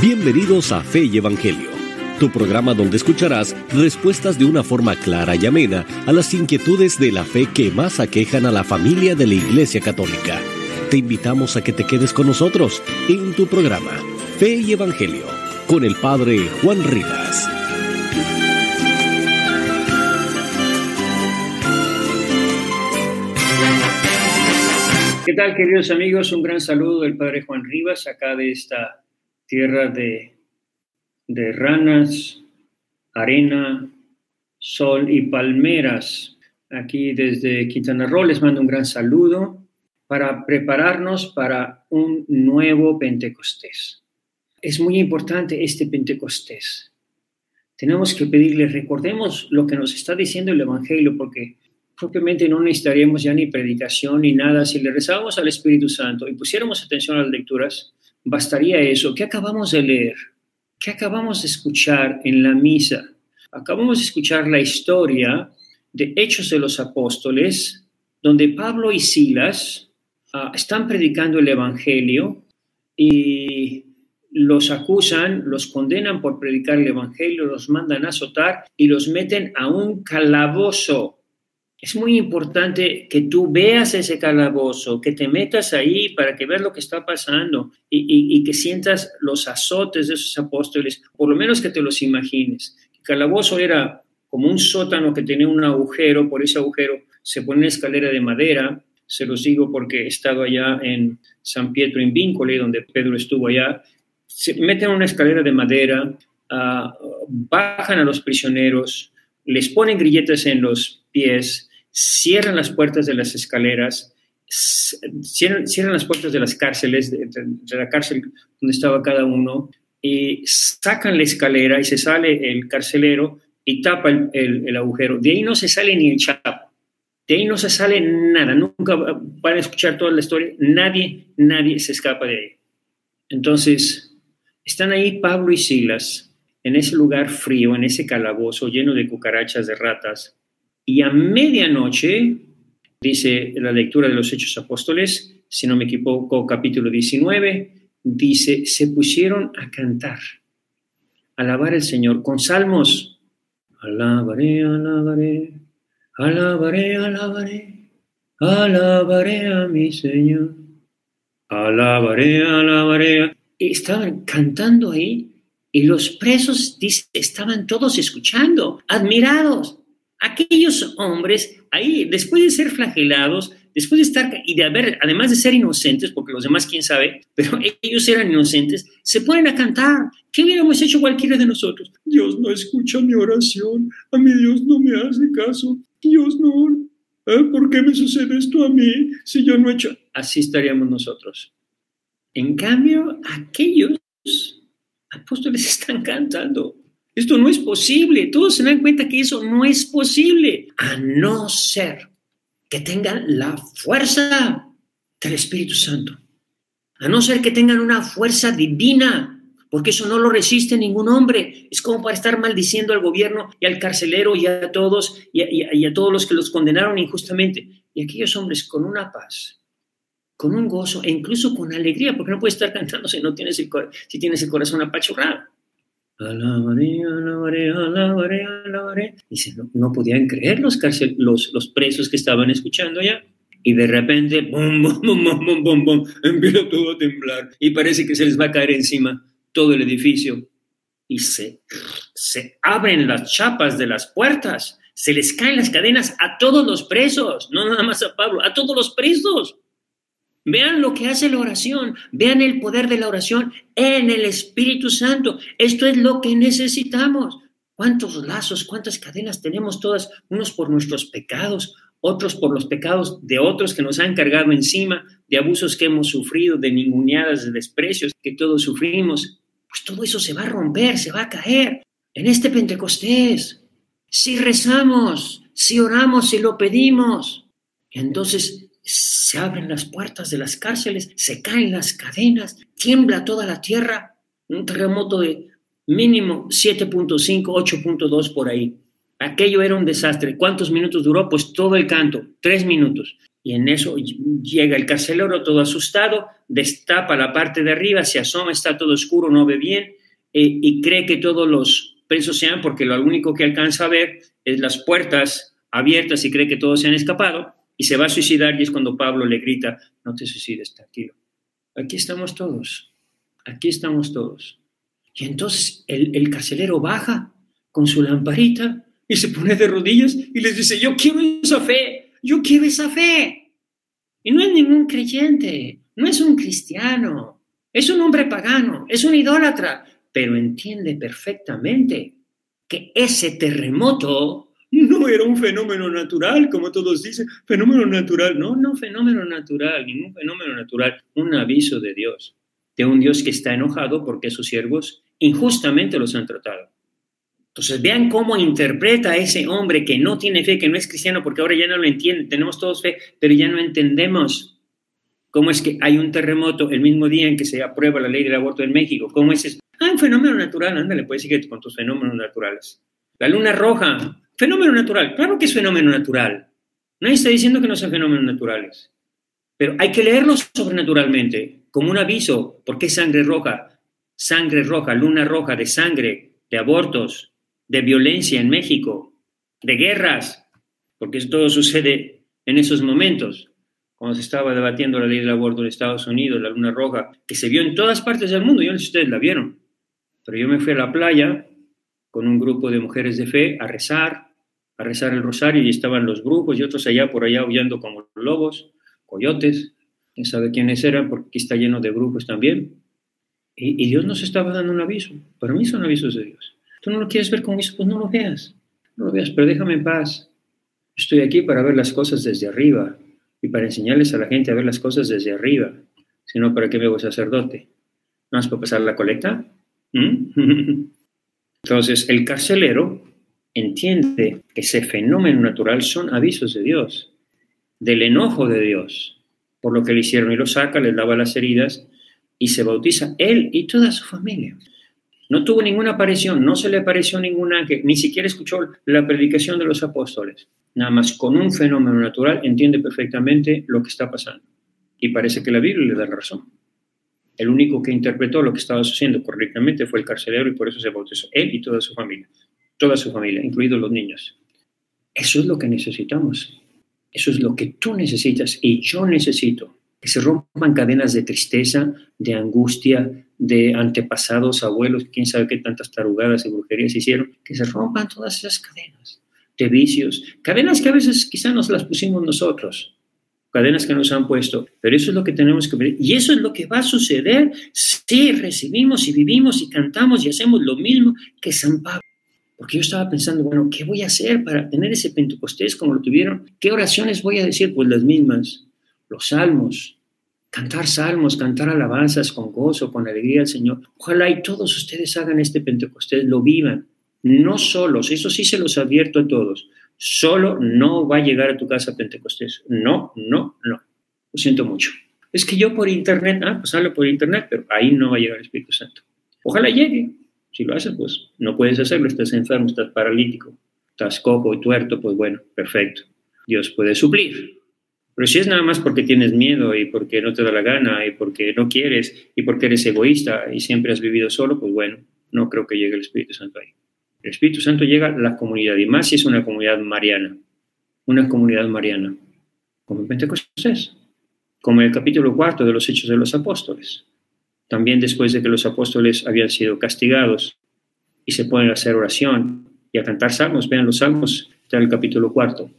Bienvenidos a Fe y Evangelio, tu programa donde escucharás respuestas de una forma clara y amena a las inquietudes de la fe que más aquejan a la familia de la Iglesia Católica. Te invitamos a que te quedes con nosotros en tu programa Fe y Evangelio con el Padre Juan Rivas. ¿Qué tal, queridos amigos? Un gran saludo del Padre Juan Rivas, acá de esta tierra de, ranas, arena, sol y palmeras. Aquí desde Quintana Roo les mando un gran saludo para prepararnos para un nuevo Pentecostés. Es muy importante este Pentecostés. Tenemos que pedirle, recordemos lo que nos está diciendo el Evangelio, porque propiamente no necesitaríamos ya ni predicación ni nada. Si le rezábamos al Espíritu Santo y pusiéramos atención a las lecturas, bastaría eso. ¿Qué acabamos de leer? ¿Qué acabamos de escuchar en la misa? Acabamos de escuchar la historia de Hechos de los Apóstoles, donde Pablo y Silas uh, están predicando el Evangelio y los acusan, los condenan por predicar el Evangelio, los mandan a azotar y los meten a un calabozo es muy importante que tú veas ese calabozo, que te metas ahí para que veas lo que está pasando y, que sientas los azotes de esos apóstoles, por lo menos que te los imagines. El calabozo era como un sótano que tenía un agujero, por ese agujero se pone una escalera de madera, se los digo porque he estado allá en San Pietro en Víncole, donde Pedro estuvo allá, se meten una escalera de madera, ah, bajan a los prisioneros, les ponen grilletes en los pies, cierran las puertas de las escaleras, cierran, las puertas de las cárceles, de, la cárcel donde estaba cada uno, y sacan la escalera y se sale el carcelero y tapa el, agujero. De ahí no se sale ni el chapo. De ahí no se sale nada. Nunca van a escuchar toda la historia. Nadie, nadie se escapa de ahí. Entonces, están ahí Pablo y Silas en ese lugar frío, en ese calabozo lleno de cucarachas, de ratas, y a medianoche, dice la lectura de los Hechos Apóstoles, si no me equivoco, capítulo 19, dice, se pusieron a cantar, alabar al Señor con salmos. Alabaré, alabaré, alabaré, alabaré, alabaré a mi Señor. Alabaré, alabaré. estaban cantando ahí y los presos dice, estaban todos escuchando, admirados aquellos hombres ahí, después de ser flagelados, después de estar y de haber, además de ser inocentes, porque los demás quién sabe, pero ellos eran inocentes, se ponen a cantar. ¿Qué hubiéramos hecho cualquiera de nosotros? Dios no escucha mi oración, a mi Dios no me hace caso, Dios no, ¿eh? ¿por qué me sucede esto a mí si yo no he hecho? Así estaríamos nosotros. En cambio, aquellos apóstoles están cantando. Esto no es posible. Todos se dan cuenta que eso no es posible, a no ser que tengan la fuerza del Espíritu Santo. A no ser que tengan una fuerza divina, porque eso no lo resiste ningún hombre. Es como para estar maldiciendo al gobierno y al carcelero y a todos y a, todos los que los condenaron injustamente. Y aquellos hombres con una paz, con un gozo e incluso con alegría, porque no puedes estar cantando si no tienes el, si tienes el corazón apachurrado. Alabaré, alabaré, alabaré, alabaré. Dice, no, no podían creer los, los, los presos que estaban escuchando ya. Y de repente, bum, bum, bum, bum, bum, bum, empieza todo a temblar. Y parece que se les va a caer encima todo el edificio. Y se, se abren las chapas de las puertas. Se les caen las cadenas a todos los presos. No nada más a Pablo, a todos los presos. Vean lo que hace la oración, vean el poder de la oración en el Espíritu Santo. Esto es lo que necesitamos. ¿Cuántos lazos, cuántas cadenas tenemos todas? Unos por nuestros pecados, otros por los pecados de otros que nos han cargado encima, de abusos que hemos sufrido, de ninguneadas, de desprecios que todos sufrimos. Pues todo eso se va a romper, se va a caer en este Pentecostés. Si rezamos, si oramos, si lo pedimos, entonces se abren las puertas de las cárceles, se caen las cadenas, tiembla toda la tierra, un terremoto de mínimo 7.5, 8.2 por ahí. Aquello era un desastre. ¿Cuántos minutos duró? Pues todo el canto, tres minutos. Y en eso llega el carcelero todo asustado, destapa la parte de arriba, se asoma, está todo oscuro, no ve bien eh, y cree que todos los presos sean porque lo único que alcanza a ver es las puertas abiertas y cree que todos se han escapado y se va a suicidar y es cuando Pablo le grita, no te suicides, tranquilo. Aquí estamos todos, aquí estamos todos. Y entonces el, el carcelero baja con su lamparita y se pone de rodillas y les dice, yo quiero esa fe, yo quiero esa fe. Y no es ningún creyente, no es un cristiano, es un hombre pagano, es un idólatra, pero entiende perfectamente que ese terremoto no era un fenómeno natural, como todos dicen, fenómeno natural. No, no, fenómeno natural, ningún fenómeno natural. Un aviso de Dios, de un Dios que está enojado porque sus siervos injustamente los han tratado. Entonces, vean cómo interpreta ese hombre que no tiene fe, que no es cristiano, porque ahora ya no lo entiende. Tenemos todos fe, pero ya no entendemos cómo es que hay un terremoto el mismo día en que se aprueba la ley del aborto en México. ¿Cómo es eso? Ah, un fenómeno natural, ándale, puedes seguir con tus fenómenos naturales. La luna roja, Fenómeno natural, claro que es fenómeno natural. Nadie está diciendo que no sean fenómenos naturales. Pero hay que leerlo sobrenaturalmente, como un aviso. ¿Por qué sangre roja? Sangre roja, luna roja de sangre, de abortos, de violencia en México, de guerras, porque eso todo sucede en esos momentos. Cuando se estaba debatiendo la ley del aborto en Estados Unidos, la luna roja, que se vio en todas partes del mundo, yo no sé si ustedes la vieron, pero yo me fui a la playa con un grupo de mujeres de fe a rezar, a rezar el rosario y estaban los brujos y otros allá por allá huyendo como lobos, coyotes, quién sabe quiénes eran, porque aquí está lleno de brujos también. Y, Dios nos estaba dando un aviso. Para mí son avisos de Dios. Tú no lo quieres ver con eso, pues no lo veas. No lo veas, pero déjame en paz. Estoy aquí para ver las cosas desde arriba y para enseñarles a la gente a ver las cosas desde arriba. Si no, ¿para qué me voy sacerdote? ¿No más para pasar la colecta? ¿Mm? Entonces, el carcelero entiende que ese fenómeno natural son avisos de Dios, del enojo de Dios, por lo que le hicieron y lo saca, le lava las heridas y se bautiza él y toda su familia. No tuvo ninguna aparición, no se le apareció ningún ángel, ni siquiera escuchó la predicación de los apóstoles. Nada más con un fenómeno natural entiende perfectamente lo que está pasando. Y parece que la Biblia le da razón. El único que interpretó lo que estaba sucediendo correctamente fue el carcelero y por eso se bautizó él y toda su familia toda su familia, incluidos los niños. Eso es lo que necesitamos. Eso es lo que tú necesitas y yo necesito. Que se rompan cadenas de tristeza, de angustia, de antepasados, abuelos, quién sabe qué tantas tarugadas y brujerías hicieron. Que se rompan todas esas cadenas de vicios. Cadenas que a veces quizás nos las pusimos nosotros. Cadenas que nos han puesto. Pero eso es lo que tenemos que ver. Y eso es lo que va a suceder si recibimos y vivimos y cantamos y hacemos lo mismo que San Pablo. Porque yo estaba pensando, bueno, ¿qué voy a hacer para tener ese Pentecostés como lo tuvieron? ¿Qué oraciones voy a decir? Pues las mismas, los salmos, cantar salmos, cantar alabanzas con gozo, con alegría al Señor. Ojalá y todos ustedes hagan este Pentecostés, lo vivan, no solos, eso sí se los advierto a todos. Solo no va a llegar a tu casa Pentecostés. No, no, no. Lo siento mucho. Es que yo por internet, ah, pues hablo por internet, pero ahí no va a llegar el Espíritu Santo. Ojalá llegue, si lo haces, pues no puedes hacerlo, estás enfermo, estás paralítico, estás cojo y tuerto, pues bueno, perfecto. Dios puede suplir. Pero si es nada más porque tienes miedo y porque no te da la gana y porque no quieres y porque eres egoísta y siempre has vivido solo, pues bueno, no creo que llegue el Espíritu Santo ahí. El Espíritu Santo llega a la comunidad y más si es una comunidad mariana, una comunidad mariana, como en Pentecostés, como en el capítulo cuarto de los Hechos de los Apóstoles. También después de que los apóstoles habían sido castigados y se ponen a hacer oración y a cantar salmos, vean los salmos, está el capítulo cuarto.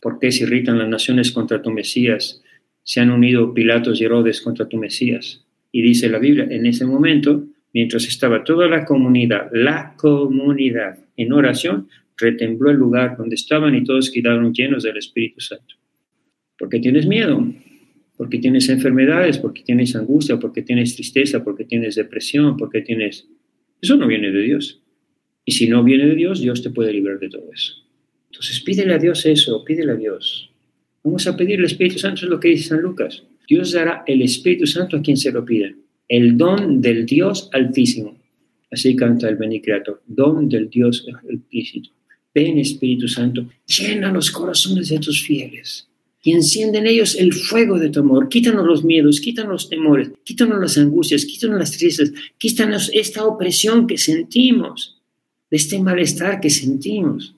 ¿Por qué se irritan las naciones contra tu Mesías? Se han unido Pilatos y Herodes contra tu Mesías. Y dice la Biblia, en ese momento, mientras estaba toda la comunidad, la comunidad en oración, retembló el lugar donde estaban y todos quedaron llenos del Espíritu Santo. ¿Por qué tienes miedo? Porque tienes enfermedades, porque tienes angustia, porque tienes tristeza, porque tienes depresión, porque tienes... Eso no viene de Dios. Y si no viene de Dios, Dios te puede librar de todo eso. Entonces pídele a Dios eso, pídele a Dios. Vamos a pedir el Espíritu Santo, es lo que dice San Lucas. Dios dará el Espíritu Santo a quien se lo pida. El don del Dios altísimo. Así canta el Beni Creator. Don del Dios altísimo. Ven Espíritu Santo, llena los corazones de tus fieles y enciende en ellos el fuego de tu amor. Quítanos los miedos, quítanos los temores, quítanos las angustias, quítanos las tristezas, quítanos esta opresión que sentimos, de este malestar que sentimos.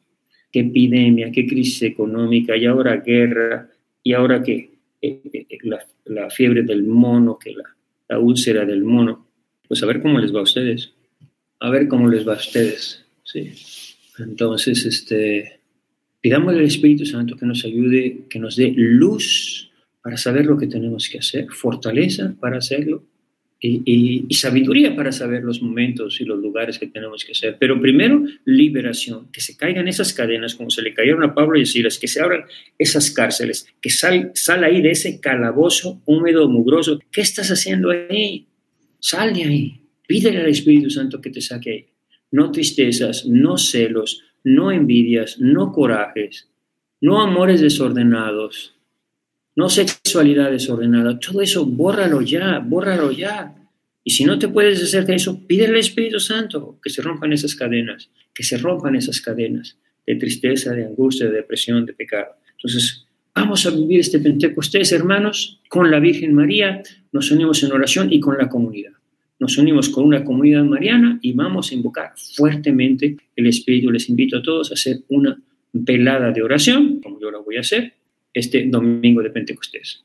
Qué epidemia, qué crisis económica, y ahora guerra, y ahora eh, eh, eh, la, fiebre del mono, que la, la úlcera del mono. Pues a ver cómo les va a ustedes. A ver cómo les va a ustedes. Sí. Entonces, este, Pidamos al Espíritu Santo que nos ayude, que nos dé luz para saber lo que tenemos que hacer, fortaleza para hacerlo y, sabiduría para saber los momentos y los lugares que tenemos que hacer. Pero primero, liberación, que se caigan esas cadenas como se le cayeron a Pablo y Silas, que se abran esas cárceles, que sal, sal ahí de ese calabozo húmedo, mugroso. ¿Qué estás haciendo ahí? Sal de ahí. Pídele al Espíritu Santo que te saque ahí. No tristezas, no celos, no envidias, no corajes, no amores desordenados, no sexualidad desordenada. Todo eso, bórralo ya, bórralo ya. Y si no te puedes hacer de eso, pide al Espíritu Santo que se rompan esas cadenas, que se rompan esas cadenas de tristeza, de angustia, de depresión, de pecado. Entonces, vamos a vivir este Pentecostés, hermanos, con la Virgen María, nos unimos en oración y con la comunidad nos unimos con una comunidad mariana y vamos a invocar fuertemente el Espíritu. Les invito a todos a hacer una velada de oración, como yo la voy a hacer, este domingo de Pentecostés,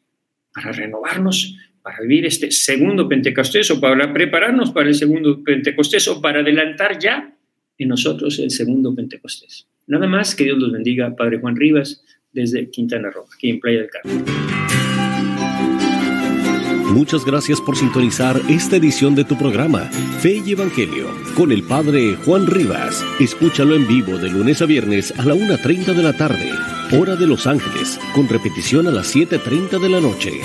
para renovarnos, para vivir este segundo Pentecostés o para prepararnos para el segundo Pentecostés o para adelantar ya en nosotros el segundo Pentecostés. Nada más, que Dios los bendiga, Padre Juan Rivas, desde Quintana Roo, aquí en Playa del Carmen. Muchas gracias por sintonizar esta edición de tu programa, Fe y Evangelio, con el Padre Juan Rivas. Escúchalo en vivo de lunes a viernes a la 1.30 de la tarde, hora de Los Ángeles, con repetición a las 7.30 de la noche.